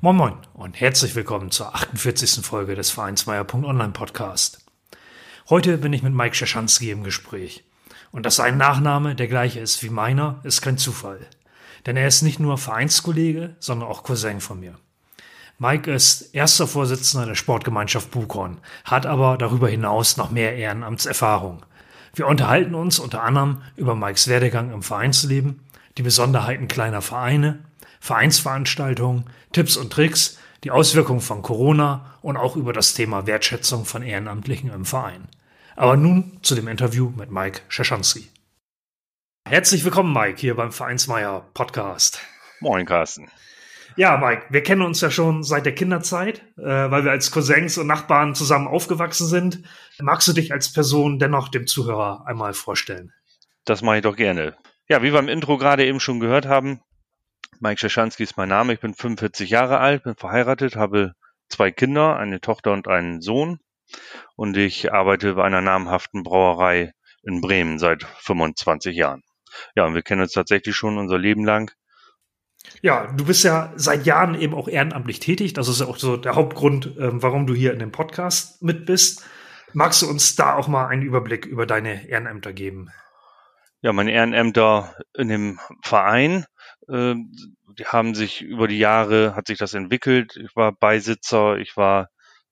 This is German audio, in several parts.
Moin Moin und herzlich willkommen zur 48. Folge des Vereinsmeier.online Podcast. Heute bin ich mit Mike Schaschanski im Gespräch. Und dass sein Nachname der gleiche ist wie meiner, ist kein Zufall. Denn er ist nicht nur Vereinskollege, sondern auch Cousin von mir. Mike ist erster Vorsitzender der Sportgemeinschaft Buchhorn, hat aber darüber hinaus noch mehr Ehrenamtserfahrung. Wir unterhalten uns unter anderem über Mikes Werdegang im Vereinsleben, die Besonderheiten kleiner Vereine Vereinsveranstaltungen, Tipps und Tricks, die Auswirkungen von Corona und auch über das Thema Wertschätzung von Ehrenamtlichen im Verein. Aber nun zu dem Interview mit Mike Schaschanski. Herzlich willkommen, Mike, hier beim Vereinsmeier Podcast. Moin, Carsten. Ja, Mike, wir kennen uns ja schon seit der Kinderzeit, äh, weil wir als Cousins und Nachbarn zusammen aufgewachsen sind. Magst du dich als Person dennoch dem Zuhörer einmal vorstellen? Das mache ich doch gerne. Ja, wie wir im Intro gerade eben schon gehört haben, Mike Schaschanski ist mein Name. Ich bin 45 Jahre alt, bin verheiratet, habe zwei Kinder, eine Tochter und einen Sohn. Und ich arbeite bei einer namhaften Brauerei in Bremen seit 25 Jahren. Ja, und wir kennen uns tatsächlich schon unser Leben lang. Ja, du bist ja seit Jahren eben auch ehrenamtlich tätig. Das ist ja auch so der Hauptgrund, ähm, warum du hier in dem Podcast mit bist. Magst du uns da auch mal einen Überblick über deine Ehrenämter geben? Ja, meine Ehrenämter in dem Verein die haben sich über die Jahre, hat sich das entwickelt. Ich war Beisitzer, ich war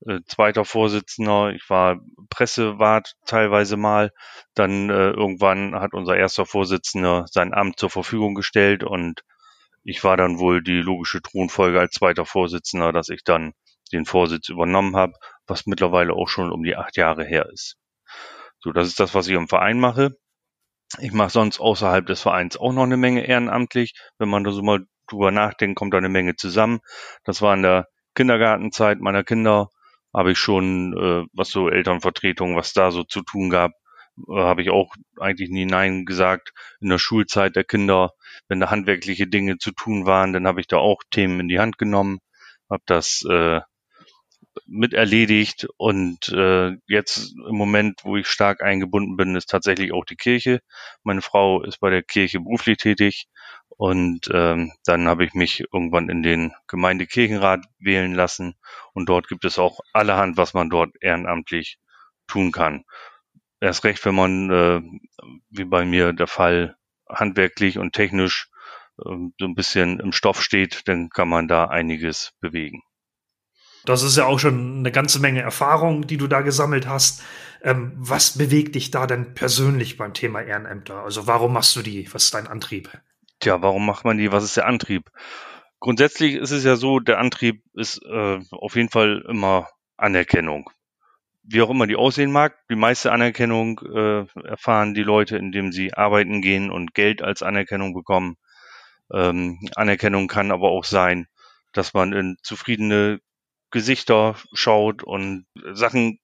äh, zweiter Vorsitzender, ich war Pressewart teilweise mal. Dann äh, irgendwann hat unser erster Vorsitzender sein Amt zur Verfügung gestellt und ich war dann wohl die logische Thronfolge als zweiter Vorsitzender, dass ich dann den Vorsitz übernommen habe, was mittlerweile auch schon um die acht Jahre her ist. So, das ist das, was ich im Verein mache. Ich mache sonst außerhalb des Vereins auch noch eine Menge ehrenamtlich. Wenn man da so mal drüber nachdenkt, kommt da eine Menge zusammen. Das war in der Kindergartenzeit meiner Kinder, habe ich schon, äh, was so Elternvertretung, was da so zu tun gab, äh, habe ich auch eigentlich nie Nein gesagt. In der Schulzeit der Kinder, wenn da handwerkliche Dinge zu tun waren, dann habe ich da auch Themen in die Hand genommen, habe das äh, mit erledigt und äh, jetzt im Moment, wo ich stark eingebunden bin, ist tatsächlich auch die Kirche. Meine Frau ist bei der Kirche beruflich tätig und ähm, dann habe ich mich irgendwann in den Gemeindekirchenrat wählen lassen und dort gibt es auch allerhand, was man dort ehrenamtlich tun kann. Erst recht, wenn man, äh, wie bei mir der Fall, handwerklich und technisch äh, so ein bisschen im Stoff steht, dann kann man da einiges bewegen. Das ist ja auch schon eine ganze Menge Erfahrung, die du da gesammelt hast. Ähm, was bewegt dich da denn persönlich beim Thema Ehrenämter? Also warum machst du die? Was ist dein Antrieb? Tja, warum macht man die? Was ist der Antrieb? Grundsätzlich ist es ja so, der Antrieb ist äh, auf jeden Fall immer Anerkennung. Wie auch immer die aussehen mag, die meiste Anerkennung äh, erfahren die Leute, indem sie arbeiten gehen und Geld als Anerkennung bekommen. Ähm, Anerkennung kann aber auch sein, dass man in zufriedene Gesichter schaut und Sachen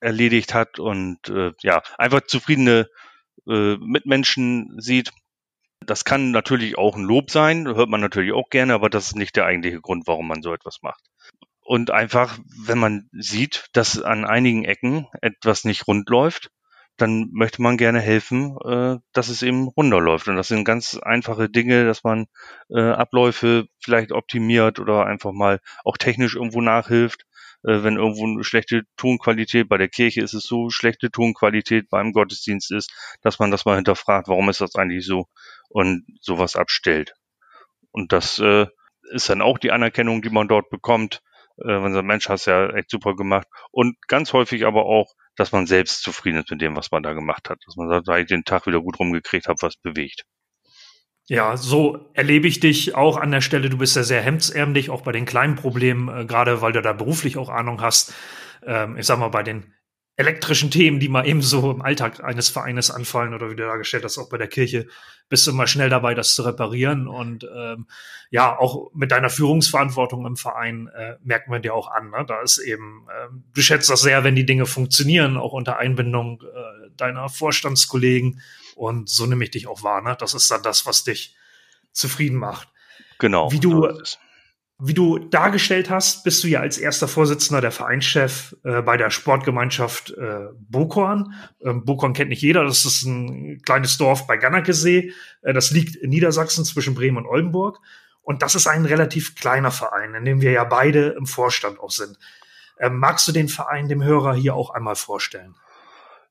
erledigt hat und äh, ja, einfach zufriedene äh, Mitmenschen sieht. Das kann natürlich auch ein Lob sein, hört man natürlich auch gerne, aber das ist nicht der eigentliche Grund, warum man so etwas macht. Und einfach, wenn man sieht, dass an einigen Ecken etwas nicht rund läuft, dann möchte man gerne helfen, äh, dass es eben runterläuft. Und das sind ganz einfache Dinge, dass man äh, Abläufe vielleicht optimiert oder einfach mal auch technisch irgendwo nachhilft. Äh, wenn irgendwo eine schlechte Tonqualität, bei der Kirche ist es so, schlechte Tonqualität beim Gottesdienst ist, dass man das mal hinterfragt, warum ist das eigentlich so und sowas abstellt. Und das äh, ist dann auch die Anerkennung, die man dort bekommt. Äh, wenn so Mensch, hast ja echt super gemacht. Und ganz häufig aber auch, dass man selbst zufrieden ist mit dem, was man da gemacht hat. Dass man sagt, da ich den Tag wieder gut rumgekriegt habe, was bewegt. Ja, so erlebe ich dich auch an der Stelle. Du bist ja sehr hemdsärmlich, auch bei den kleinen Problemen, äh, gerade weil du da beruflich auch Ahnung hast. Ähm, ich sag mal, bei den elektrischen Themen, die mal eben so im Alltag eines Vereines anfallen oder wie du dargestellt hast, auch bei der Kirche, bist du immer schnell dabei, das zu reparieren. Und ähm, ja, auch mit deiner Führungsverantwortung im Verein äh, merkt man dir auch an. Ne? Da ist eben, äh, du schätzt das sehr, wenn die Dinge funktionieren, auch unter Einbindung äh, deiner Vorstandskollegen. Und so nehme ich dich auch wahr. Ne? Das ist dann das, was dich zufrieden macht. Genau. Wie du, wie du dargestellt hast, bist du ja als erster Vorsitzender der Vereinschef äh, bei der Sportgemeinschaft äh, Bokorn. Ähm, Bokorn kennt nicht jeder, das ist ein kleines Dorf bei Gannakesee. Äh, das liegt in Niedersachsen zwischen Bremen und Oldenburg. Und das ist ein relativ kleiner Verein, in dem wir ja beide im Vorstand auch sind. Ähm, magst du den Verein dem Hörer hier auch einmal vorstellen?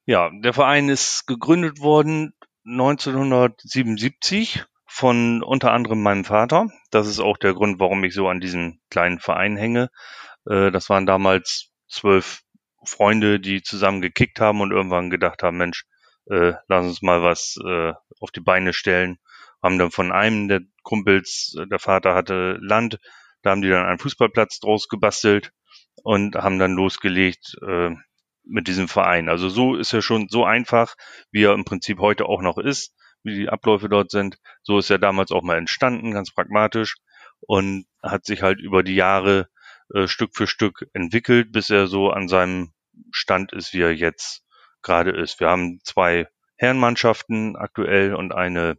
Ja, der Verein ist gegründet worden 1977 von unter anderem meinem Vater. Das ist auch der Grund, warum ich so an diesem kleinen Verein hänge. Äh, das waren damals zwölf Freunde, die zusammen gekickt haben und irgendwann gedacht haben, Mensch, äh, lass uns mal was äh, auf die Beine stellen. Haben dann von einem der Kumpels, der Vater hatte Land, da haben die dann einen Fußballplatz draus gebastelt und haben dann losgelegt mit diesem Verein. Also so ist er schon so einfach, wie er im Prinzip heute auch noch ist wie die Abläufe dort sind. So ist er damals auch mal entstanden, ganz pragmatisch und hat sich halt über die Jahre äh, Stück für Stück entwickelt, bis er so an seinem Stand ist, wie er jetzt gerade ist. Wir haben zwei Herrenmannschaften aktuell und eine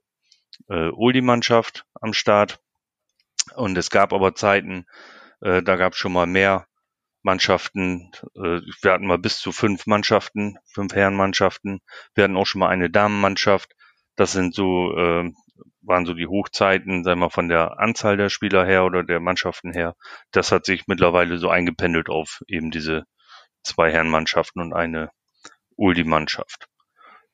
äh, Oldie-Mannschaft am Start. Und es gab aber Zeiten, äh, da gab es schon mal mehr Mannschaften. Äh, wir hatten mal bis zu fünf Mannschaften, fünf Herrenmannschaften. Wir hatten auch schon mal eine Damenmannschaft. Das sind so, äh, waren so die Hochzeiten, sagen wir von der Anzahl der Spieler her oder der Mannschaften her. Das hat sich mittlerweile so eingependelt auf eben diese zwei Herrenmannschaften und eine Uldi-Mannschaft.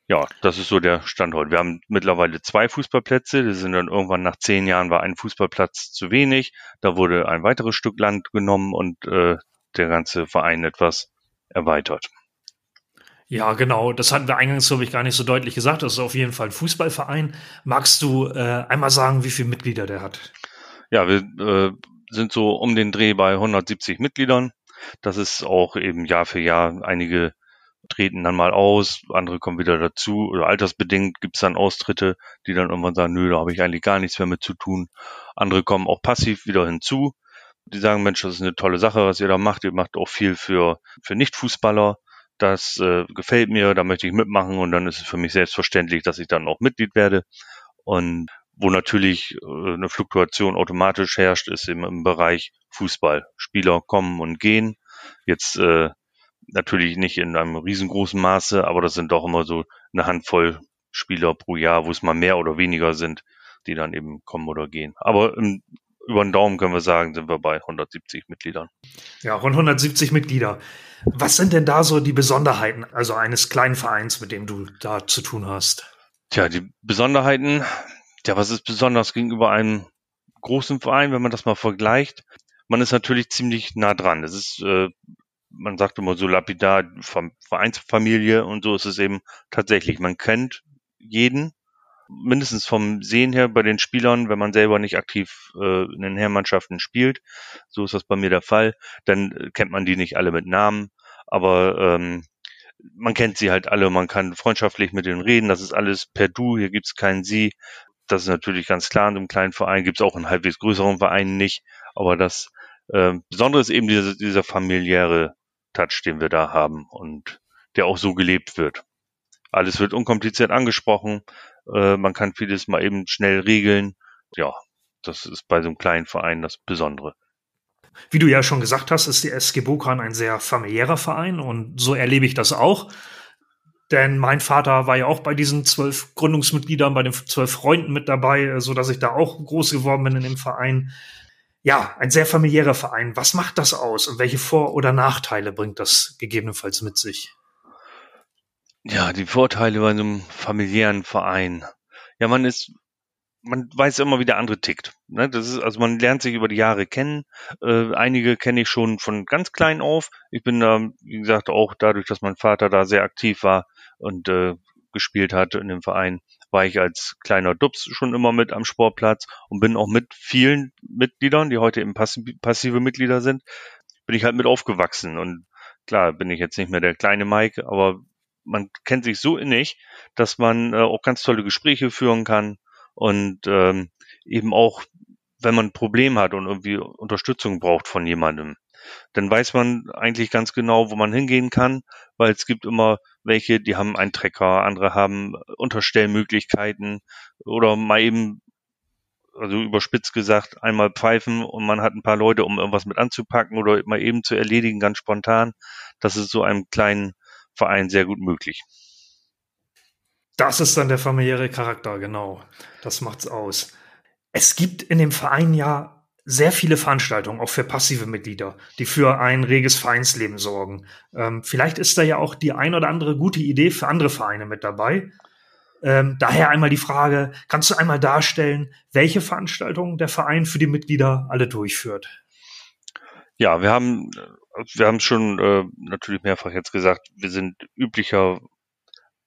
Ja, das ist so der Stand heute. Wir haben mittlerweile zwei Fußballplätze. Die sind dann irgendwann nach zehn Jahren war ein Fußballplatz zu wenig. Da wurde ein weiteres Stück Land genommen und äh, der ganze Verein etwas erweitert. Ja, genau. Das hatten wir eingangs, glaube ich, gar nicht so deutlich gesagt. Das ist auf jeden Fall ein Fußballverein. Magst du äh, einmal sagen, wie viele Mitglieder der hat? Ja, wir äh, sind so um den Dreh bei 170 Mitgliedern. Das ist auch eben Jahr für Jahr. Einige treten dann mal aus, andere kommen wieder dazu. Oder altersbedingt gibt's dann Austritte, die dann irgendwann sagen, nö, da habe ich eigentlich gar nichts mehr mit zu tun. Andere kommen auch passiv wieder hinzu. Die sagen, Mensch, das ist eine tolle Sache, was ihr da macht. Ihr macht auch viel für, für Nichtfußballer das äh, gefällt mir, da möchte ich mitmachen und dann ist es für mich selbstverständlich, dass ich dann auch Mitglied werde. Und wo natürlich äh, eine Fluktuation automatisch herrscht, ist im, im Bereich Fußball. Spieler kommen und gehen. Jetzt äh, natürlich nicht in einem riesengroßen Maße, aber das sind doch immer so eine Handvoll Spieler pro Jahr, wo es mal mehr oder weniger sind, die dann eben kommen oder gehen. Aber im, über den Daumen können wir sagen, sind wir bei 170 Mitgliedern. Ja, rund 170 Mitglieder. Was sind denn da so die Besonderheiten, also eines kleinen Vereins, mit dem du da zu tun hast? Tja, die Besonderheiten, ja, was ist besonders gegenüber einem großen Verein, wenn man das mal vergleicht? Man ist natürlich ziemlich nah dran. Es ist, äh, man sagt immer so lapidar, Vereinsfamilie und so ist es eben tatsächlich. Man kennt jeden, mindestens vom Sehen her bei den Spielern, wenn man selber nicht aktiv äh, in den Herrmannschaften spielt, so ist das bei mir der Fall, dann äh, kennt man die nicht alle mit Namen, aber ähm, man kennt sie halt alle, man kann freundschaftlich mit denen reden, das ist alles per Du, hier gibt's kein Sie. Das ist natürlich ganz klar, in einem kleinen Verein gibt's auch in halbwegs größeren Vereinen nicht, aber das äh, Besondere ist eben dieser, dieser familiäre Touch, den wir da haben und der auch so gelebt wird. Alles wird unkompliziert angesprochen. Äh, man kann vieles mal eben schnell regeln. Ja, das ist bei so einem kleinen Verein das Besondere. Wie du ja schon gesagt hast, ist die SG Bokran ein sehr familiärer Verein und so erlebe ich das auch. Denn mein Vater war ja auch bei diesen zwölf Gründungsmitgliedern, bei den zwölf Freunden mit dabei, so dass ich da auch groß geworden bin in dem Verein. Ja, ein sehr familiärer Verein. Was macht das aus und welche Vor- oder Nachteile bringt das gegebenenfalls mit sich? Ja, die Vorteile bei einem familiären Verein. Ja, man ist, man weiß immer, wie der andere tickt. Ne? Das ist, also man lernt sich über die Jahre kennen. Äh, einige kenne ich schon von ganz klein auf. Ich bin da, wie gesagt, auch dadurch, dass mein Vater da sehr aktiv war und äh, gespielt hat in dem Verein, war ich als kleiner Dubs schon immer mit am Sportplatz und bin auch mit vielen Mitgliedern, die heute eben passive Mitglieder sind, bin ich halt mit aufgewachsen und klar, bin ich jetzt nicht mehr der kleine Mike, aber man kennt sich so innig, dass man äh, auch ganz tolle Gespräche führen kann und ähm, eben auch, wenn man ein Problem hat und irgendwie Unterstützung braucht von jemandem, dann weiß man eigentlich ganz genau, wo man hingehen kann, weil es gibt immer welche, die haben einen Trecker, andere haben Unterstellmöglichkeiten oder mal eben, also überspitzt gesagt, einmal pfeifen und man hat ein paar Leute, um irgendwas mit anzupacken oder mal eben zu erledigen, ganz spontan. Das ist so einem kleinen Verein sehr gut möglich. Das ist dann der familiäre Charakter, genau. Das macht's aus. Es gibt in dem Verein ja sehr viele Veranstaltungen, auch für passive Mitglieder, die für ein reges Vereinsleben sorgen. Ähm, vielleicht ist da ja auch die ein oder andere gute Idee für andere Vereine mit dabei. Ähm, daher einmal die Frage, kannst du einmal darstellen, welche Veranstaltungen der Verein für die Mitglieder alle durchführt? Ja, wir haben, wir haben schon äh, natürlich mehrfach jetzt gesagt, wir sind üblicher,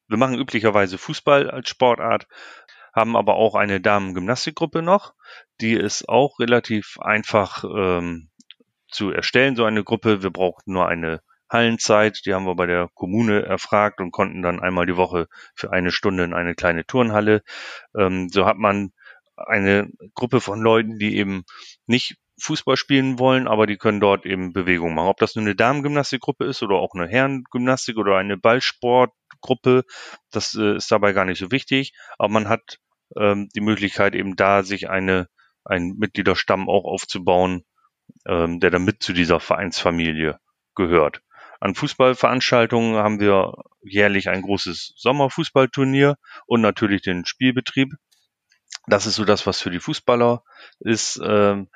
wir machen üblicherweise Fußball als Sportart, haben aber auch eine Damen-Gymnastikgruppe noch. Die ist auch relativ einfach ähm, zu erstellen, so eine Gruppe. Wir brauchten nur eine Hallenzeit, die haben wir bei der Kommune erfragt und konnten dann einmal die Woche für eine Stunde in eine kleine Turnhalle. Ähm, so hat man eine Gruppe von Leuten, die eben nicht Fußball spielen wollen, aber die können dort eben Bewegung machen. Ob das nur eine Damengymnastikgruppe ist oder auch eine Herrengymnastik oder eine Ballsportgruppe, das äh, ist dabei gar nicht so wichtig. Aber man hat ähm, die Möglichkeit eben da, sich eine, einen Mitgliederstamm auch aufzubauen, ähm, der dann mit zu dieser Vereinsfamilie gehört. An Fußballveranstaltungen haben wir jährlich ein großes Sommerfußballturnier und natürlich den Spielbetrieb. Das ist so das, was für die Fußballer ist. Ähm,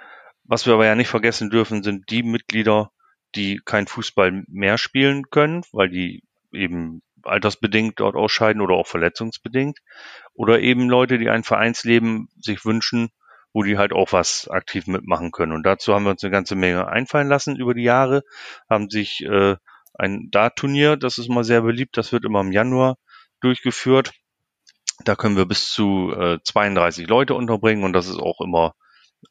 was wir aber ja nicht vergessen dürfen, sind die Mitglieder, die kein Fußball mehr spielen können, weil die eben altersbedingt dort ausscheiden oder auch verletzungsbedingt. Oder eben Leute, die ein Vereinsleben sich wünschen, wo die halt auch was aktiv mitmachen können. Und dazu haben wir uns eine ganze Menge einfallen lassen über die Jahre, haben sich äh, ein Dart-Turnier, das ist mal sehr beliebt, das wird immer im Januar durchgeführt. Da können wir bis zu äh, 32 Leute unterbringen und das ist auch immer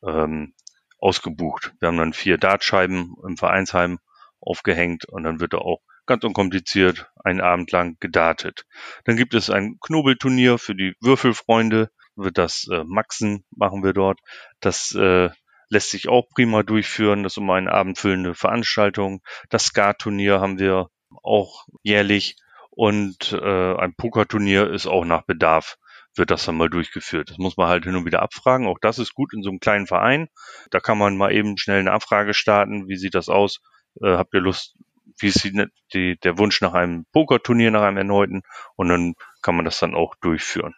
ähm, ausgebucht. Wir haben dann vier Dartscheiben im Vereinsheim aufgehängt und dann wird da auch ganz unkompliziert einen Abend lang gedartet. Dann gibt es ein Knobelturnier für die Würfelfreunde, wird das äh, Maxen machen wir dort. Das äh, lässt sich auch prima durchführen. Das ist immer eine abendfüllende Veranstaltung. Das Skat-Turnier haben wir auch jährlich und äh, ein Pokerturnier ist auch nach Bedarf wird das dann mal durchgeführt. Das muss man halt hin und wieder abfragen. Auch das ist gut in so einem kleinen Verein. Da kann man mal eben schnell eine Abfrage starten. Wie sieht das aus? Äh, habt ihr Lust, wie ist die, die, der Wunsch nach einem Pokerturnier, nach einem erneuten und dann kann man das dann auch durchführen.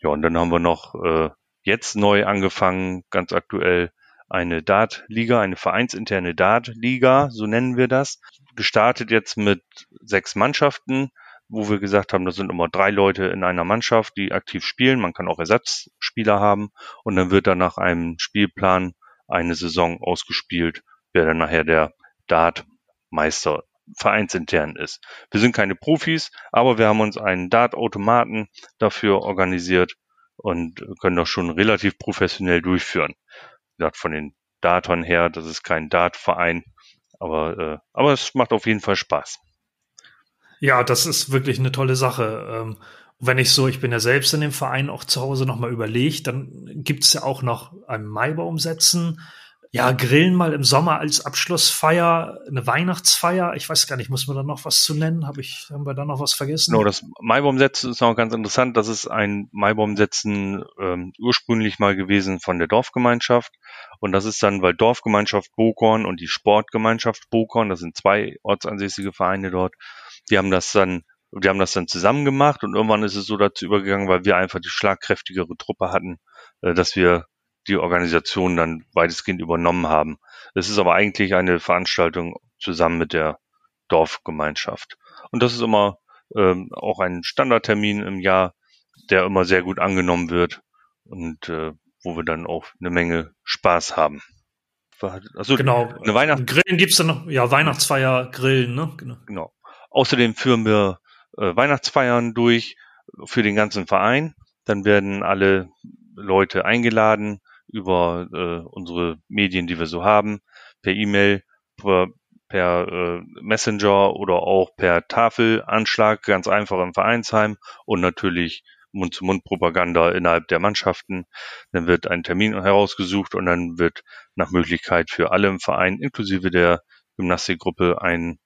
Ja, und dann haben wir noch äh, jetzt neu angefangen, ganz aktuell, eine Dart-Liga, eine vereinsinterne Dart-Liga, so nennen wir das. Gestartet jetzt mit sechs Mannschaften, wo wir gesagt haben, da sind immer drei Leute in einer Mannschaft, die aktiv spielen. Man kann auch Ersatzspieler haben und dann wird dann nach einem Spielplan eine Saison ausgespielt, wer dann nachher der Dart Meister vereinsintern ist. Wir sind keine Profis, aber wir haben uns einen Dart-Automaten dafür organisiert und können das schon relativ professionell durchführen. Wie gesagt, von den Datern her, das ist kein Dart-Verein, aber, äh, aber es macht auf jeden Fall Spaß. Ja, das ist wirklich eine tolle Sache. Ähm, wenn ich so, ich bin ja selbst in dem Verein auch zu Hause nochmal überlegt, dann gibt es ja auch noch einen Maibaum setzen ja, Grillen mal im Sommer als Abschlussfeier, eine Weihnachtsfeier. Ich weiß gar nicht, muss man da noch was zu nennen? Hab ich, haben wir da noch was vergessen? Genau, das Maibaumsetzen ist noch ganz interessant. Das ist ein Maibaumsetzen ähm, ursprünglich mal gewesen von der Dorfgemeinschaft. Und das ist dann, weil Dorfgemeinschaft Bokorn und die Sportgemeinschaft Bokorn, das sind zwei ortsansässige Vereine dort, die haben das dann die haben das dann zusammen gemacht und irgendwann ist es so dazu übergegangen, weil wir einfach die schlagkräftigere Truppe hatten, äh, dass wir die Organisation dann weitestgehend übernommen haben. Es ist aber eigentlich eine Veranstaltung zusammen mit der Dorfgemeinschaft. Und das ist immer ähm, auch ein Standardtermin im Jahr, der immer sehr gut angenommen wird und äh, wo wir dann auch eine Menge Spaß haben. Also genau. Eine Weihnacht Grillen gibt's dann noch, ja, Weihnachtsfeier, Grillen, ne? Genau. genau. Außerdem führen wir äh, Weihnachtsfeiern durch für den ganzen Verein. Dann werden alle Leute eingeladen, über äh, unsere Medien, die wir so haben, per E-Mail, per, per äh, Messenger oder auch per Tafelanschlag, ganz einfach im Vereinsheim und natürlich Mund-zu-Mund-Propaganda innerhalb der Mannschaften. Dann wird ein Termin herausgesucht und dann wird nach Möglichkeit für alle im Verein, inklusive der Gymnastikgruppe, ein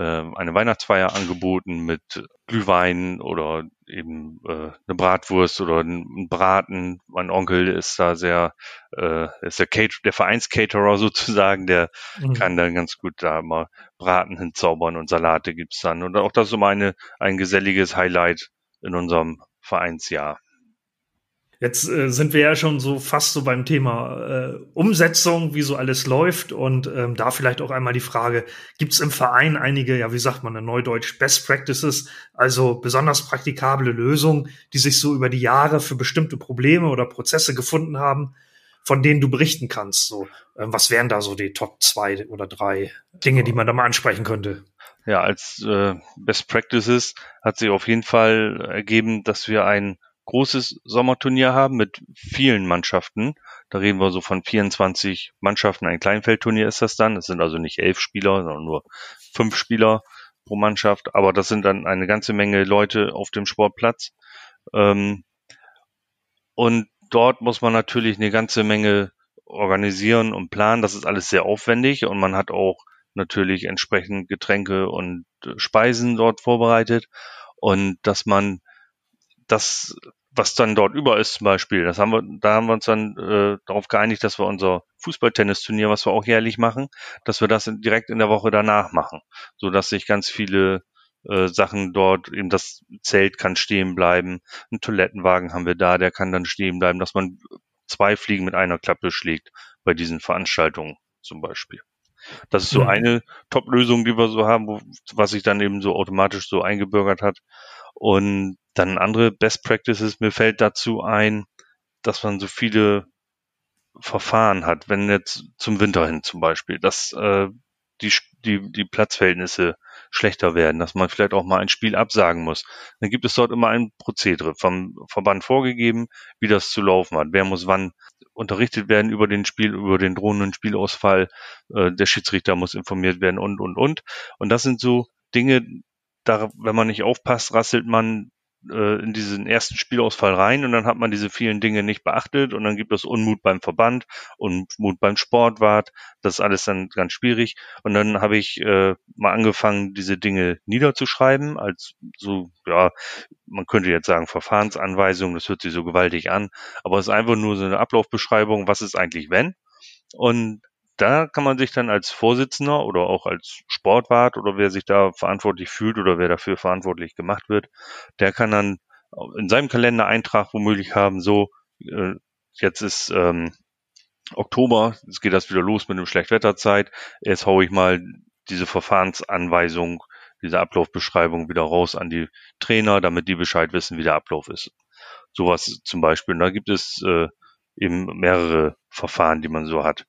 eine Weihnachtsfeier angeboten mit Glühwein oder eben äh, eine Bratwurst oder ein Braten. Mein Onkel ist da sehr, äh, ist der, Cater der Vereinscaterer sozusagen, der mhm. kann dann ganz gut da mal Braten hinzaubern und Salate gibt's dann. Und auch das ist so eine, ein geselliges Highlight in unserem Vereinsjahr. Jetzt äh, sind wir ja schon so fast so beim Thema äh, Umsetzung, wie so alles läuft. Und ähm, da vielleicht auch einmal die Frage, gibt es im Verein einige, ja, wie sagt man in Neudeutsch, Best Practices, also besonders praktikable Lösungen, die sich so über die Jahre für bestimmte Probleme oder Prozesse gefunden haben, von denen du berichten kannst? So, ähm, was wären da so die Top zwei oder drei Dinge, die man da mal ansprechen könnte? Ja, als äh, Best Practices hat sich auf jeden Fall ergeben, dass wir ein großes Sommerturnier haben mit vielen Mannschaften. Da reden wir so von 24 Mannschaften. Ein Kleinfeldturnier ist das dann. Es sind also nicht elf Spieler, sondern nur fünf Spieler pro Mannschaft. Aber das sind dann eine ganze Menge Leute auf dem Sportplatz. Ähm, und dort muss man natürlich eine ganze Menge organisieren und planen. Das ist alles sehr aufwendig und man hat auch natürlich entsprechend Getränke und Speisen dort vorbereitet. Und dass man das, was dann dort über ist zum Beispiel, das haben wir, da haben wir uns dann äh, darauf geeinigt, dass wir unser Fußballtennisturnier, was wir auch jährlich machen, dass wir das direkt in der Woche danach machen, so dass sich ganz viele äh, Sachen dort, eben das Zelt kann stehen bleiben, ein Toilettenwagen haben wir da, der kann dann stehen bleiben, dass man zwei Fliegen mit einer Klappe schlägt bei diesen Veranstaltungen zum Beispiel. Das ist so mhm. eine Top-Lösung, die wir so haben, wo, was sich dann eben so automatisch so eingebürgert hat. Und dann andere Best Practices, mir fällt dazu ein, dass man so viele Verfahren hat, wenn jetzt zum Winter hin zum Beispiel, dass äh, die, die, die Platzverhältnisse schlechter werden, dass man vielleicht auch mal ein Spiel absagen muss. Dann gibt es dort immer ein Prozedere vom Verband vorgegeben, wie das zu laufen hat. Wer muss wann unterrichtet werden über den Spiel, über den drohenden Spielausfall. Äh, der Schiedsrichter muss informiert werden und, und, und. Und das sind so Dinge, da, wenn man nicht aufpasst, rasselt man äh, in diesen ersten Spielausfall rein und dann hat man diese vielen Dinge nicht beachtet und dann gibt es Unmut beim Verband, Unmut beim Sportwart, das ist alles dann ganz schwierig. Und dann habe ich äh, mal angefangen, diese Dinge niederzuschreiben als so, ja, man könnte jetzt sagen Verfahrensanweisung, das hört sich so gewaltig an, aber es ist einfach nur so eine Ablaufbeschreibung, was ist eigentlich wenn? Und da kann man sich dann als Vorsitzender oder auch als Sportwart oder wer sich da verantwortlich fühlt oder wer dafür verantwortlich gemacht wird, der kann dann in seinem Kalender Eintrag womöglich haben, so, äh, jetzt ist ähm, Oktober, jetzt geht das wieder los mit dem Schlechtwetterzeit, jetzt haue ich mal diese Verfahrensanweisung, diese Ablaufbeschreibung wieder raus an die Trainer, damit die Bescheid wissen, wie der Ablauf ist. Sowas zum Beispiel. Da gibt es äh, eben mehrere Verfahren, die man so hat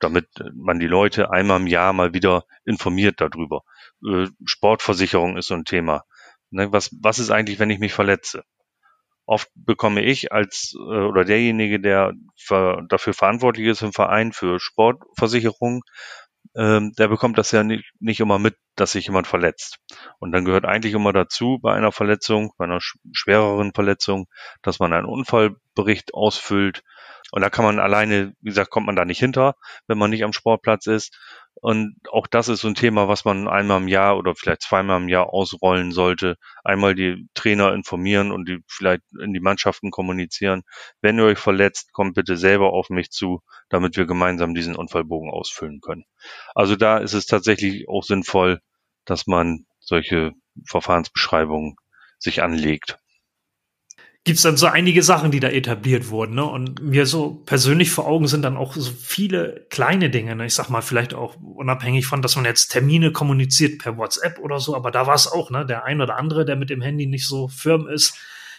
damit man die Leute einmal im Jahr mal wieder informiert darüber. Äh, Sportversicherung ist so ein Thema. Ne, was, was ist eigentlich, wenn ich mich verletze? Oft bekomme ich als äh, oder derjenige, der dafür verantwortlich ist im Verein für Sportversicherung, ähm, der bekommt das ja nicht, nicht immer mit, dass sich jemand verletzt. Und dann gehört eigentlich immer dazu bei einer Verletzung, bei einer schwereren Verletzung, dass man einen Unfallbericht ausfüllt, und da kann man alleine, wie gesagt, kommt man da nicht hinter, wenn man nicht am Sportplatz ist. Und auch das ist so ein Thema, was man einmal im Jahr oder vielleicht zweimal im Jahr ausrollen sollte. Einmal die Trainer informieren und die vielleicht in die Mannschaften kommunizieren. Wenn ihr euch verletzt, kommt bitte selber auf mich zu, damit wir gemeinsam diesen Unfallbogen ausfüllen können. Also da ist es tatsächlich auch sinnvoll, dass man solche Verfahrensbeschreibungen sich anlegt gibt's dann so einige Sachen, die da etabliert wurden. Ne? Und mir so persönlich vor Augen sind dann auch so viele kleine Dinge. Ne? Ich sag mal, vielleicht auch unabhängig von, dass man jetzt Termine kommuniziert per WhatsApp oder so, aber da war es auch, ne? Der ein oder andere, der mit dem Handy nicht so firm ist,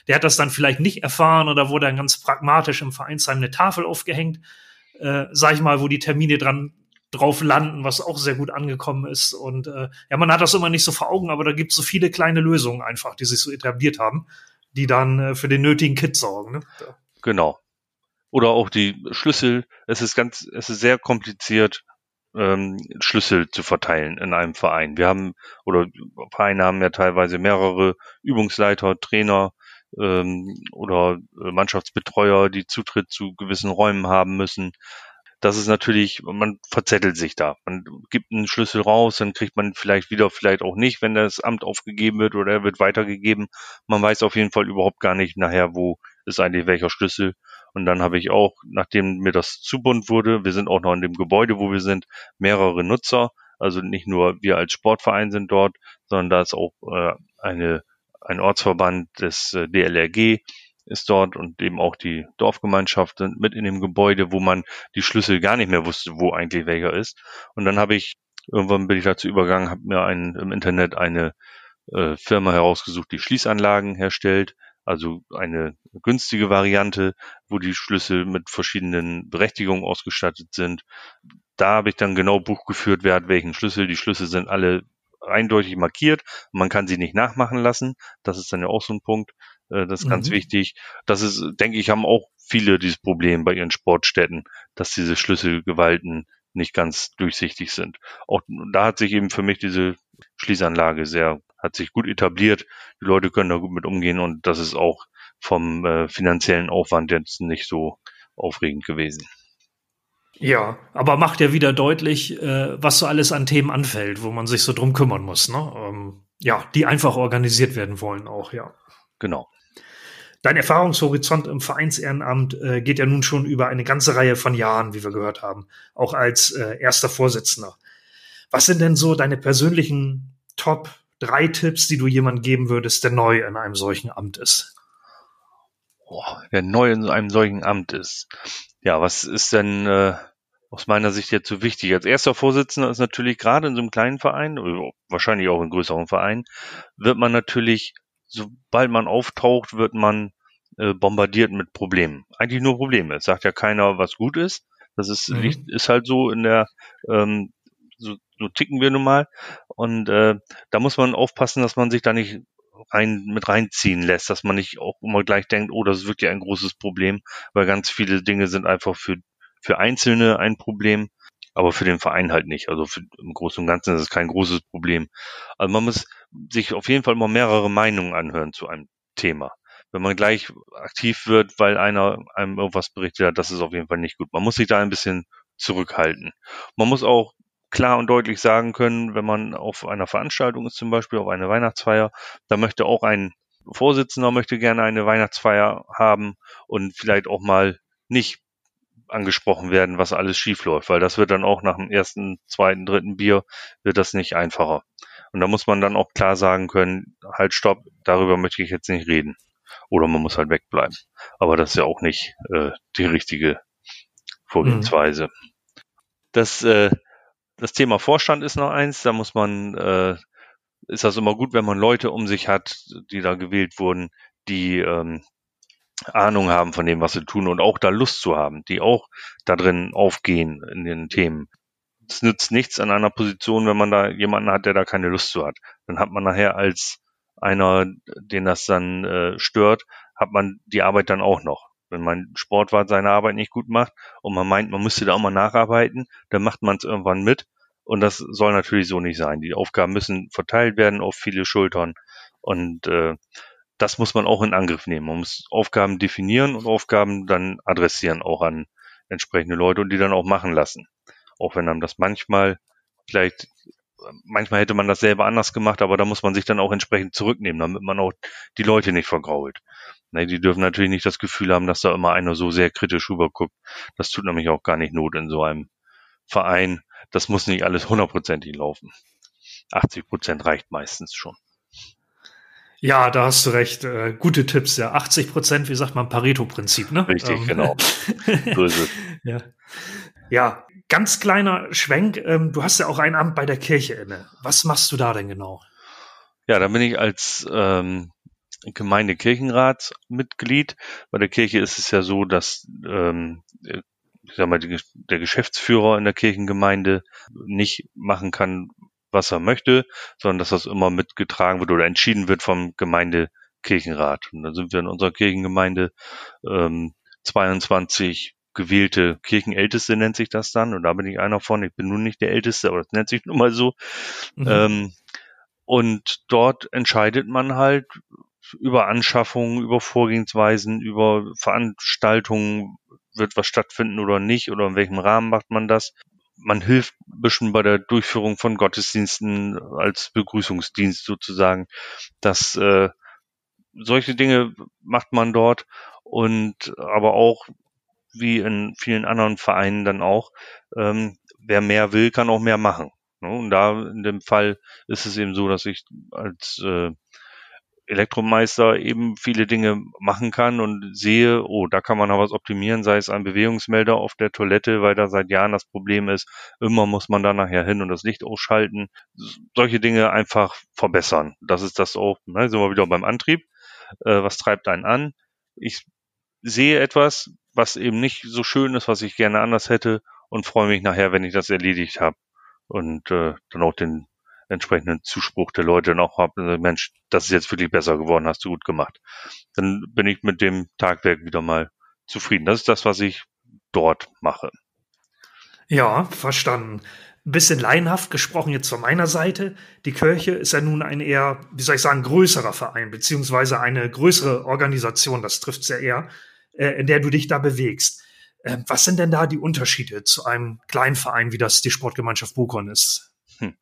der hat das dann vielleicht nicht erfahren oder wurde dann ganz pragmatisch im Vereinsheim eine Tafel aufgehängt, äh, sag ich mal, wo die Termine dran drauf landen, was auch sehr gut angekommen ist. Und äh, ja, man hat das immer nicht so vor Augen, aber da gibt's so viele kleine Lösungen einfach, die sich so etabliert haben die dann äh, für den nötigen Kit sorgen. Ne? Genau. Oder auch die Schlüssel. Es ist ganz, es ist sehr kompliziert, ähm, Schlüssel zu verteilen in einem Verein. Wir haben, oder Vereine haben ja teilweise mehrere Übungsleiter, Trainer ähm, oder äh, Mannschaftsbetreuer, die Zutritt zu gewissen Räumen haben müssen das ist natürlich, man verzettelt sich da. Man gibt einen Schlüssel raus, dann kriegt man vielleicht wieder, vielleicht auch nicht, wenn das Amt aufgegeben wird oder er wird weitergegeben. Man weiß auf jeden Fall überhaupt gar nicht nachher, wo ist eigentlich welcher Schlüssel. Und dann habe ich auch, nachdem mir das zu bunt wurde, wir sind auch noch in dem Gebäude, wo wir sind, mehrere Nutzer. Also nicht nur wir als Sportverein sind dort, sondern da ist auch äh, eine, ein Ortsverband des äh, DLRG, ist dort und eben auch die Dorfgemeinschaft sind mit in dem Gebäude, wo man die Schlüssel gar nicht mehr wusste, wo eigentlich welcher ist. Und dann habe ich, irgendwann bin ich dazu übergegangen, habe mir ein, im Internet eine äh, Firma herausgesucht, die Schließanlagen herstellt. Also eine günstige Variante, wo die Schlüssel mit verschiedenen Berechtigungen ausgestattet sind. Da habe ich dann genau Buch geführt, wer hat welchen Schlüssel. Die Schlüssel sind alle eindeutig markiert. Man kann sie nicht nachmachen lassen. Das ist dann ja auch so ein Punkt. Äh, das ist mhm. ganz wichtig. Das ist, denke ich, haben auch viele dieses Problem bei ihren Sportstätten, dass diese Schlüsselgewalten nicht ganz durchsichtig sind. Auch da hat sich eben für mich diese Schließanlage sehr, hat sich gut etabliert. Die Leute können da gut mit umgehen und das ist auch vom äh, finanziellen Aufwand jetzt nicht so aufregend gewesen. Ja, aber macht ja wieder deutlich, äh, was so alles an Themen anfällt, wo man sich so drum kümmern muss, ne? Ähm, ja, die einfach organisiert werden wollen auch, ja. Genau. Dein Erfahrungshorizont im Vereinsehrenamt äh, geht ja nun schon über eine ganze Reihe von Jahren, wie wir gehört haben, auch als äh, erster Vorsitzender. Was sind denn so deine persönlichen Top drei Tipps, die du jemandem geben würdest, der neu in einem solchen Amt ist? Boah, der neu in einem solchen Amt ist. Ja, was ist denn äh, aus meiner Sicht jetzt so wichtig? Als erster Vorsitzender ist natürlich gerade in so einem kleinen Verein, wahrscheinlich auch in größeren Verein, wird man natürlich, sobald man auftaucht, wird man äh, bombardiert mit Problemen. Eigentlich nur Probleme. Es sagt ja keiner, was gut ist. Das ist, mhm. ist halt so in der, ähm, so, so ticken wir nun mal. Und äh, da muss man aufpassen, dass man sich da nicht rein mit reinziehen lässt, dass man nicht auch immer gleich denkt, oh, das ist wirklich ein großes Problem, weil ganz viele Dinge sind einfach für für Einzelne ein Problem, aber für den Verein halt nicht. Also für, im Großen und Ganzen ist es kein großes Problem. Also man muss sich auf jeden Fall mal mehrere Meinungen anhören zu einem Thema wenn man gleich aktiv wird, weil einer einem irgendwas berichtet hat, das ist auf jeden Fall nicht gut. Man muss sich da ein bisschen zurückhalten. Man muss auch klar und deutlich sagen können, wenn man auf einer Veranstaltung ist, zum Beispiel auf einer Weihnachtsfeier, da möchte auch ein Vorsitzender möchte gerne eine Weihnachtsfeier haben und vielleicht auch mal nicht angesprochen werden, was alles schief läuft, weil das wird dann auch nach dem ersten, zweiten, dritten Bier wird das nicht einfacher. Und da muss man dann auch klar sagen können, halt stopp, darüber möchte ich jetzt nicht reden. Oder man muss halt wegbleiben. Aber das ist ja auch nicht äh, die richtige Vorgehensweise. Mhm. Das, äh, das Thema Vorstand ist noch eins, da muss man, äh, ist das immer gut, wenn man Leute um sich hat, die da gewählt wurden, die ähm, Ahnung haben von dem, was sie tun und auch da Lust zu haben, die auch da drin aufgehen in den Themen. Es nützt nichts an einer Position, wenn man da jemanden hat, der da keine Lust zu hat. Dann hat man nachher als einer, den das dann äh, stört, hat man die Arbeit dann auch noch. Wenn mein Sportwart seine Arbeit nicht gut macht und man meint, man müsste da auch mal nacharbeiten, dann macht man es irgendwann mit. Und das soll natürlich so nicht sein. Die Aufgaben müssen verteilt werden auf viele Schultern. Und äh, das muss man auch in Angriff nehmen. Man muss Aufgaben definieren und Aufgaben dann adressieren, auch an entsprechende Leute und die dann auch machen lassen. Auch wenn einem das manchmal vielleicht manchmal hätte man das selber anders gemacht, aber da muss man sich dann auch entsprechend zurücknehmen, damit man auch die Leute nicht vergrault. Ne, die dürfen natürlich nicht das Gefühl haben, dass da immer einer so sehr kritisch rüberguckt. Das tut nämlich auch gar nicht Not in so einem Verein. Das muss nicht alles hundertprozentig laufen. 80 Prozent reicht meistens schon. Ja, da hast du recht. Äh, gute Tipps, ja. 80 Prozent, wie sagt man, Pareto-Prinzip, ne? Richtig, ähm. genau. so ist es. ja. ja, ganz kleiner Schwenk. Ähm, du hast ja auch ein Amt bei der Kirche inne. Was machst du da denn genau? Ja, da bin ich als ähm, Gemeindekirchenratsmitglied. Bei der Kirche ist es ja so, dass ähm, ich sag mal, der Geschäftsführer in der Kirchengemeinde nicht machen kann, was er möchte, sondern dass das immer mitgetragen wird oder entschieden wird vom Gemeindekirchenrat. Und da sind wir in unserer Kirchengemeinde ähm, 22 gewählte Kirchenälteste nennt sich das dann. Und da bin ich einer von. Ich bin nun nicht der Älteste, aber das nennt sich nun mal so. Mhm. Ähm, und dort entscheidet man halt über Anschaffungen, über Vorgehensweisen, über Veranstaltungen, wird was stattfinden oder nicht oder in welchem Rahmen macht man das. Man hilft ein bisschen bei der Durchführung von Gottesdiensten als Begrüßungsdienst sozusagen. Das äh, solche Dinge macht man dort und aber auch wie in vielen anderen Vereinen dann auch, ähm, wer mehr will, kann auch mehr machen. Ne? Und da in dem Fall ist es eben so, dass ich als äh, Elektromeister eben viele Dinge machen kann und sehe, oh, da kann man noch was optimieren, sei es ein Bewegungsmelder auf der Toilette, weil da seit Jahren das Problem ist, immer muss man da nachher hin und das Licht ausschalten. Solche Dinge einfach verbessern. Das ist das auch, ne, sind wir wieder beim Antrieb. Äh, was treibt einen an? Ich sehe etwas, was eben nicht so schön ist, was ich gerne anders hätte und freue mich nachher, wenn ich das erledigt habe und äh, dann auch den entsprechenden Zuspruch der Leute noch habe, Mensch, das ist jetzt wirklich besser geworden, hast du gut gemacht. Dann bin ich mit dem Tagwerk wieder mal zufrieden. Das ist das, was ich dort mache. Ja, verstanden. Ein bisschen laienhaft gesprochen jetzt von meiner Seite. Die Kirche ist ja nun ein eher, wie soll ich sagen, größerer Verein, beziehungsweise eine größere Organisation, das trifft es ja eher, äh, in der du dich da bewegst. Äh, was sind denn da die Unterschiede zu einem kleinen Verein, wie das die Sportgemeinschaft Bukon ist? Hm.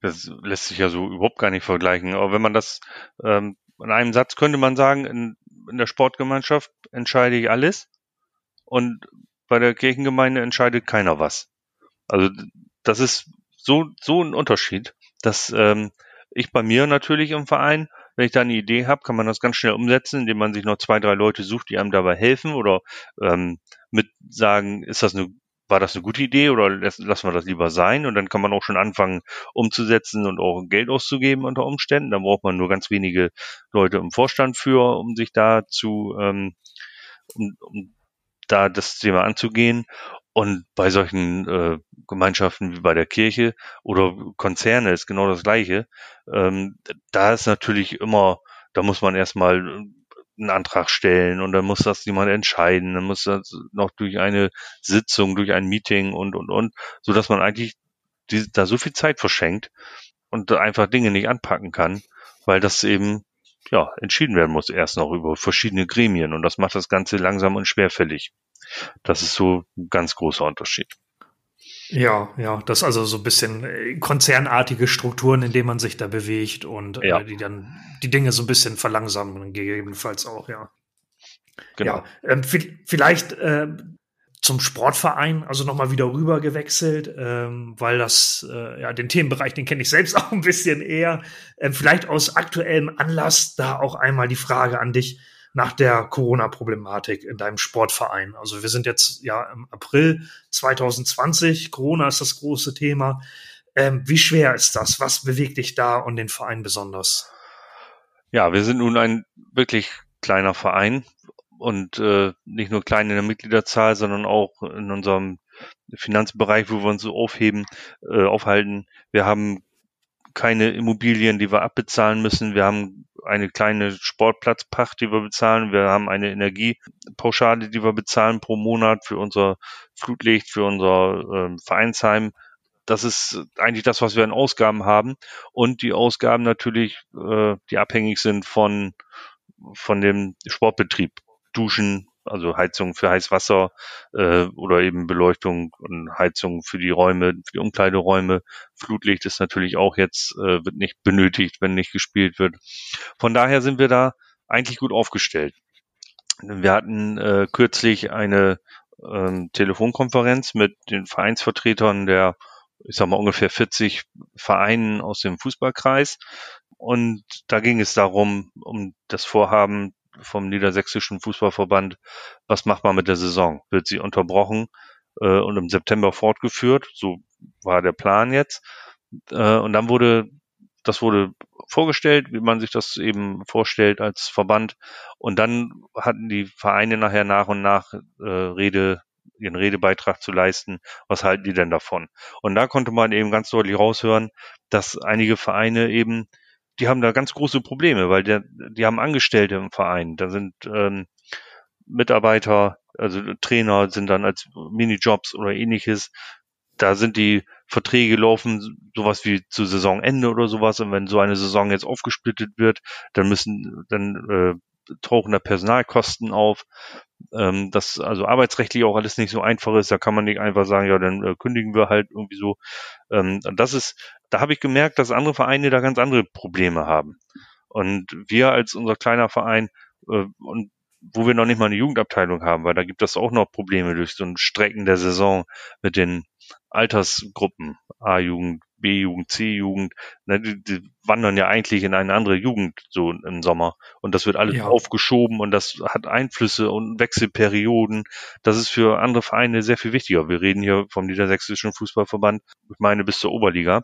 Das lässt sich ja so überhaupt gar nicht vergleichen. Aber wenn man das ähm, in einem Satz könnte man sagen, in, in der Sportgemeinschaft entscheide ich alles und bei der Kirchengemeinde entscheidet keiner was. Also das ist so, so ein Unterschied, dass ähm, ich bei mir natürlich im Verein, wenn ich da eine Idee habe, kann man das ganz schnell umsetzen, indem man sich noch zwei, drei Leute sucht, die einem dabei helfen oder ähm, mit sagen, ist das eine war das eine gute Idee oder lassen wir das lieber sein? Und dann kann man auch schon anfangen umzusetzen und auch Geld auszugeben unter Umständen. Da braucht man nur ganz wenige Leute im Vorstand für, um sich da zu, ähm, um, um da das Thema anzugehen. Und bei solchen äh, Gemeinschaften wie bei der Kirche oder Konzerne ist genau das Gleiche. Ähm, da ist natürlich immer, da muss man erstmal einen Antrag stellen und dann muss das jemand entscheiden, dann muss das noch durch eine Sitzung, durch ein Meeting und, und, und, so dass man eigentlich die, da so viel Zeit verschenkt und einfach Dinge nicht anpacken kann, weil das eben, ja, entschieden werden muss erst noch über verschiedene Gremien und das macht das Ganze langsam und schwerfällig. Das ist so ein ganz großer Unterschied. Ja, ja, das also so ein bisschen äh, konzernartige Strukturen, in denen man sich da bewegt und äh, ja. äh, die dann die Dinge so ein bisschen verlangsamen, gegebenenfalls auch, ja. Genau. Ja, ähm, vielleicht äh, zum Sportverein, also nochmal wieder rüber gewechselt, ähm, weil das, äh, ja, den Themenbereich, den kenne ich selbst auch ein bisschen eher. Ähm, vielleicht aus aktuellem Anlass da auch einmal die Frage an dich nach der Corona-Problematik in deinem Sportverein. Also wir sind jetzt ja im April 2020. Corona ist das große Thema. Ähm, wie schwer ist das? Was bewegt dich da und den Verein besonders? Ja, wir sind nun ein wirklich kleiner Verein und äh, nicht nur klein in der Mitgliederzahl, sondern auch in unserem Finanzbereich, wo wir uns so aufheben, äh, aufhalten. Wir haben keine Immobilien, die wir abbezahlen müssen. Wir haben eine kleine Sportplatzpacht, die wir bezahlen. Wir haben eine Energiepauschale, die wir bezahlen pro Monat für unser Flutlicht, für unser äh, Vereinsheim. Das ist eigentlich das, was wir an Ausgaben haben. Und die Ausgaben natürlich, äh, die abhängig sind von, von dem Sportbetrieb. Duschen, also Heizung für Heißwasser äh, oder eben Beleuchtung und Heizung für die Räume, für die Umkleideräume. Flutlicht ist natürlich auch jetzt, äh, wird nicht benötigt, wenn nicht gespielt wird. Von daher sind wir da eigentlich gut aufgestellt. Wir hatten äh, kürzlich eine ähm, Telefonkonferenz mit den Vereinsvertretern der, ich sag mal, ungefähr 40 Vereinen aus dem Fußballkreis. Und da ging es darum, um das Vorhaben vom Niedersächsischen Fußballverband, was macht man mit der Saison? Wird sie unterbrochen äh, und im September fortgeführt? So war der Plan jetzt. Äh, und dann wurde, das wurde vorgestellt, wie man sich das eben vorstellt als Verband. Und dann hatten die Vereine nachher nach und nach äh, Rede, ihren Redebeitrag zu leisten. Was halten die denn davon? Und da konnte man eben ganz deutlich raushören, dass einige Vereine eben die haben da ganz große Probleme, weil der, die haben Angestellte im Verein. Da sind ähm, Mitarbeiter, also Trainer sind dann als Minijobs oder ähnliches. Da sind die Verträge laufen sowas wie zu Saisonende oder sowas. Und wenn so eine Saison jetzt aufgesplittet wird, dann müssen, dann äh, tauchen da Personalkosten auf. Ähm, das also arbeitsrechtlich auch alles nicht so einfach ist. Da kann man nicht einfach sagen, ja, dann äh, kündigen wir halt irgendwie so. Ähm, das ist, da habe ich gemerkt, dass andere Vereine da ganz andere Probleme haben. Und wir als unser kleiner Verein äh, und wo wir noch nicht mal eine Jugendabteilung haben, weil da gibt es auch noch Probleme durch so ein Strecken der Saison mit den Altersgruppen, A-Jugend, B-Jugend, C-Jugend, ne, die, die wandern ja eigentlich in eine andere Jugend so im Sommer und das wird alles ja. aufgeschoben und das hat Einflüsse und Wechselperioden. Das ist für andere Vereine sehr viel wichtiger. Wir reden hier vom Niedersächsischen Fußballverband, ich meine bis zur Oberliga.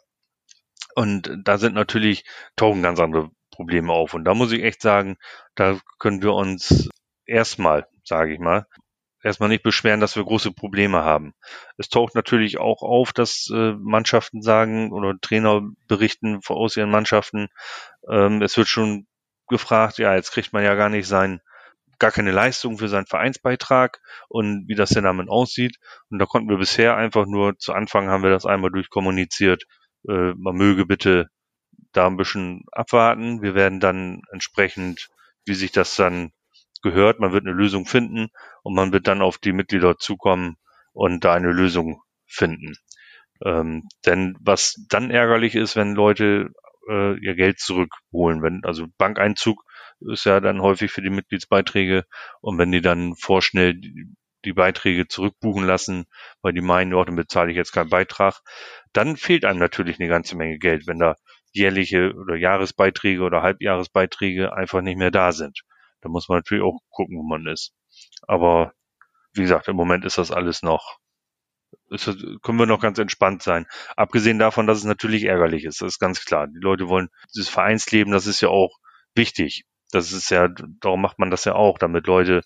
Und da sind natürlich tauchen ganz andere Probleme auf. Und da muss ich echt sagen, da können wir uns erstmal, sage ich mal, erstmal nicht beschweren, dass wir große Probleme haben. Es taucht natürlich auch auf, dass äh, Mannschaften sagen oder Trainer berichten aus ihren Mannschaften, ähm, es wird schon gefragt, ja, jetzt kriegt man ja gar nicht sein, gar keine Leistung für seinen Vereinsbeitrag und wie das denn damit aussieht. Und da konnten wir bisher einfach nur, zu Anfang haben wir das einmal durchkommuniziert, äh, man möge bitte da ein bisschen abwarten. Wir werden dann entsprechend, wie sich das dann gehört, man wird eine Lösung finden und man wird dann auf die Mitglieder zukommen und da eine Lösung finden. Ähm, denn was dann ärgerlich ist, wenn Leute äh, ihr Geld zurückholen, wenn also Bankeinzug ist ja dann häufig für die Mitgliedsbeiträge und wenn die dann vorschnell die, Beiträge zurückbuchen lassen, weil die meinen, ja, dann bezahle ich jetzt keinen Beitrag, dann fehlt einem natürlich eine ganze Menge Geld, wenn da jährliche oder Jahresbeiträge oder Halbjahresbeiträge einfach nicht mehr da sind. Da muss man natürlich auch gucken, wo man ist. Aber wie gesagt, im Moment ist das alles noch, ist, können wir noch ganz entspannt sein. Abgesehen davon, dass es natürlich ärgerlich ist, das ist ganz klar. Die Leute wollen dieses Vereinsleben, das ist ja auch wichtig. Das ist ja, darum macht man das ja auch, damit Leute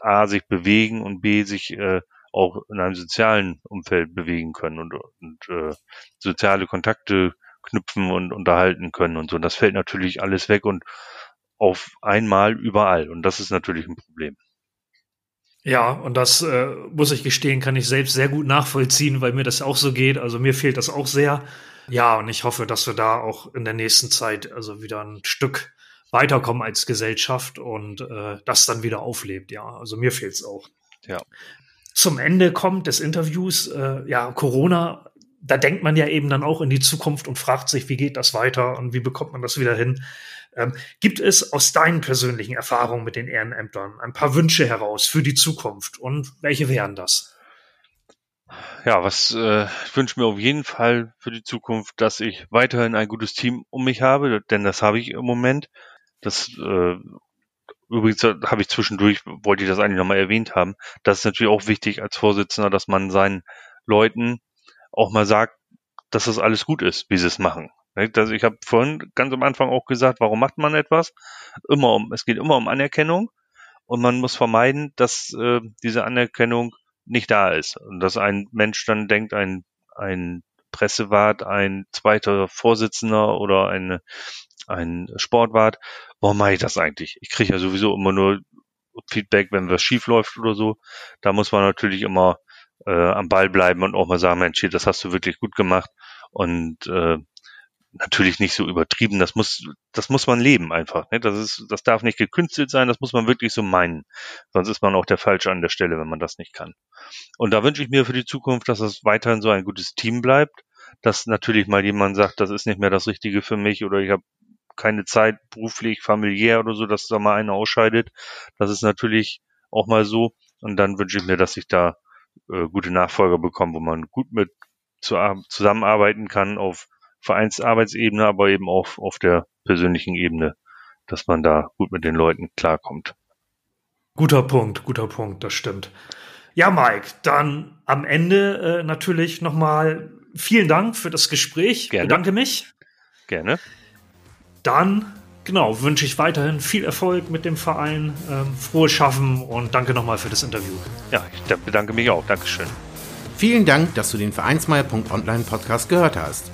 A sich bewegen und B sich äh, auch in einem sozialen Umfeld bewegen können und, und äh, soziale Kontakte knüpfen und unterhalten können und so. Und das fällt natürlich alles weg und auf einmal überall. Und das ist natürlich ein Problem. Ja, und das äh, muss ich gestehen, kann ich selbst sehr gut nachvollziehen, weil mir das auch so geht. Also mir fehlt das auch sehr. Ja, und ich hoffe, dass wir da auch in der nächsten Zeit also wieder ein Stück weiterkommen als Gesellschaft und äh, das dann wieder auflebt. Ja, also mir fehlt es auch. Ja. Zum Ende kommt des Interviews, äh, ja, Corona, da denkt man ja eben dann auch in die Zukunft und fragt sich, wie geht das weiter und wie bekommt man das wieder hin? Ähm, gibt es aus deinen persönlichen Erfahrungen mit den Ehrenämtern ein paar Wünsche heraus für die Zukunft und welche wären das? Ja, was äh, ich wünsche mir auf jeden Fall für die Zukunft, dass ich weiterhin ein gutes Team um mich habe, denn das habe ich im Moment. Das äh, übrigens habe ich zwischendurch, wollte ich das eigentlich nochmal erwähnt haben. Das ist natürlich auch wichtig als Vorsitzender, dass man seinen Leuten auch mal sagt, dass das alles gut ist, wie sie es machen. Also ich habe vorhin ganz am Anfang auch gesagt, warum macht man etwas? Immer um, es geht immer um Anerkennung und man muss vermeiden, dass äh, diese Anerkennung nicht da ist und dass ein Mensch dann denkt, ein ein Pressewart, ein zweiter Vorsitzender oder ein ein Sportwart, warum mache ich das eigentlich? Ich kriege ja sowieso immer nur Feedback, wenn was schief läuft oder so. Da muss man natürlich immer äh, am Ball bleiben und auch mal sagen, Mensch, das hast du wirklich gut gemacht und äh, natürlich nicht so übertrieben. Das muss, das muss man leben einfach. Ne? Das ist, das darf nicht gekünstelt sein. Das muss man wirklich so meinen. Sonst ist man auch der Falsche an der Stelle, wenn man das nicht kann. Und da wünsche ich mir für die Zukunft, dass es weiterhin so ein gutes Team bleibt. Dass natürlich mal jemand sagt, das ist nicht mehr das Richtige für mich oder ich habe keine Zeit beruflich, familiär oder so, dass da mal einer ausscheidet. Das ist natürlich auch mal so. Und dann wünsche ich mir, dass ich da äh, gute Nachfolger bekomme, wo man gut mit zu, zusammenarbeiten kann auf Vereinsarbeitsebene, aber eben auch auf der persönlichen Ebene, dass man da gut mit den Leuten klarkommt. Guter Punkt, guter Punkt, das stimmt. Ja, Mike, dann am Ende äh, natürlich nochmal vielen Dank für das Gespräch. Gerne. Bedanke mich. Gerne. Dann, genau, wünsche ich weiterhin viel Erfolg mit dem Verein, ähm, frohes Schaffen und danke nochmal für das Interview. Ja, ich bedanke mich auch. Dankeschön. Vielen Dank, dass du den Vereinsmeier.online Podcast gehört hast.